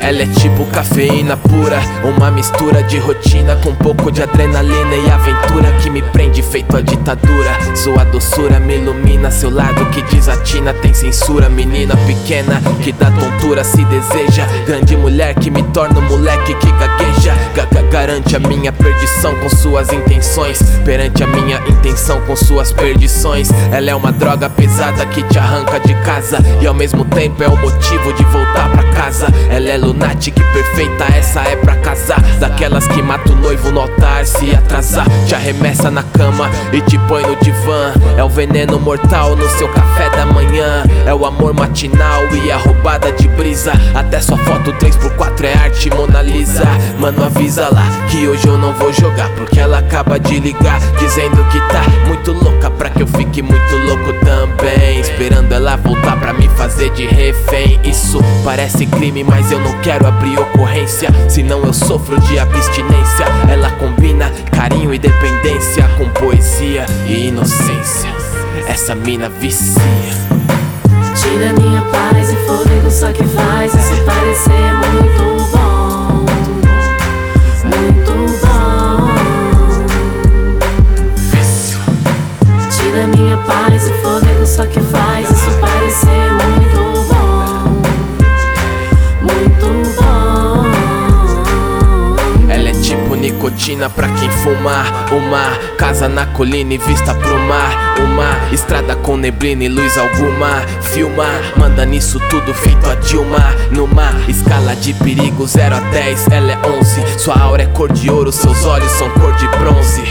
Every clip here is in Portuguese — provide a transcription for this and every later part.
Ela é tipo cafeína pura, uma mistura de rotina com um pouco de adrenalina e aventura que me prende feito a ditadura. Sua doçura me ilumina, seu lado que desatina tem censura. Menina pequena que dá tontura se deseja, grande mulher que me torna um moleque que gagueja. Gaga garante a minha perdição com suas intenções, perante a minha intenção com suas perdições. Ela é uma droga pesada que te arranca de casa e ao mesmo tempo é o motivo de voltar pra casa. Ela é lunática e perfeita, essa é pra casar. Daquelas que mata o noivo no altar se atrasar. Te arremessa na cama e te põe no divã. É o veneno mortal no seu café da manhã. É o amor matinal e a roubada de brisa. Até sua foto 3x4 é arte Mona Lisa. Mano, avisa lá que hoje eu não vou jogar. Porque ela acaba de ligar dizendo que tá muito louca pra que eu fique muito louco também. Esperando ela voltar pra me fazer de refém. Isso parece crime, mas eu não quero abrir ocorrência. Senão eu sofro de abstinência. Ela combina carinho e dependência com poesia e inocência. Essa mina vicia. Nicotina pra quem fuma. Uma casa na colina e vista pro mar. Uma estrada com neblina e luz alguma. Filma, manda nisso tudo feito a Dilma. Numa escala de perigo 0 a 10, ela é 11. Sua aura é cor de ouro, seus olhos são cor de bronze.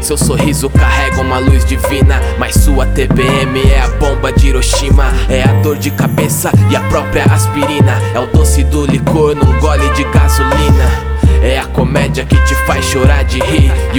Seu sorriso carrega uma luz divina, mas sua TPM é a bomba de Hiroshima. É a dor de cabeça e a própria aspirina. É o doce do licor num gole de gasolina. É a comédia que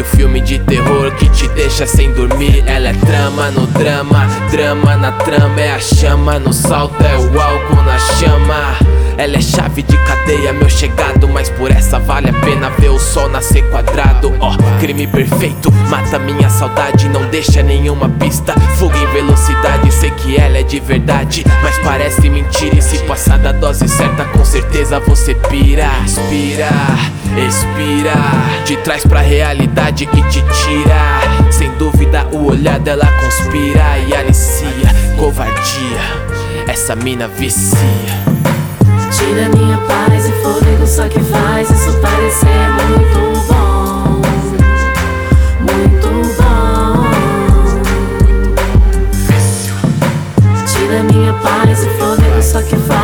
o filme de terror que te deixa sem dormir. Ela é trama no drama, drama na trama É a chama no salto, é o álcool na chama ela é chave de cadeia, meu chegado Mas por essa vale a pena ver o sol nascer quadrado. Ó, crime perfeito, mata minha saudade Não deixa nenhuma pista, fuga em velocidade Sei que ela é de verdade, mas parece mentira. E se passar da dose certa, com certeza você pira. Inspira, expira Te traz pra realidade e te tira. Sem dúvida o olhar dela conspira E alicia, covardia Essa mina vicia Tira minha paz e fôlego só que faz isso parecer muito bom. Muito bom. Tira minha paz e fôlego só que faz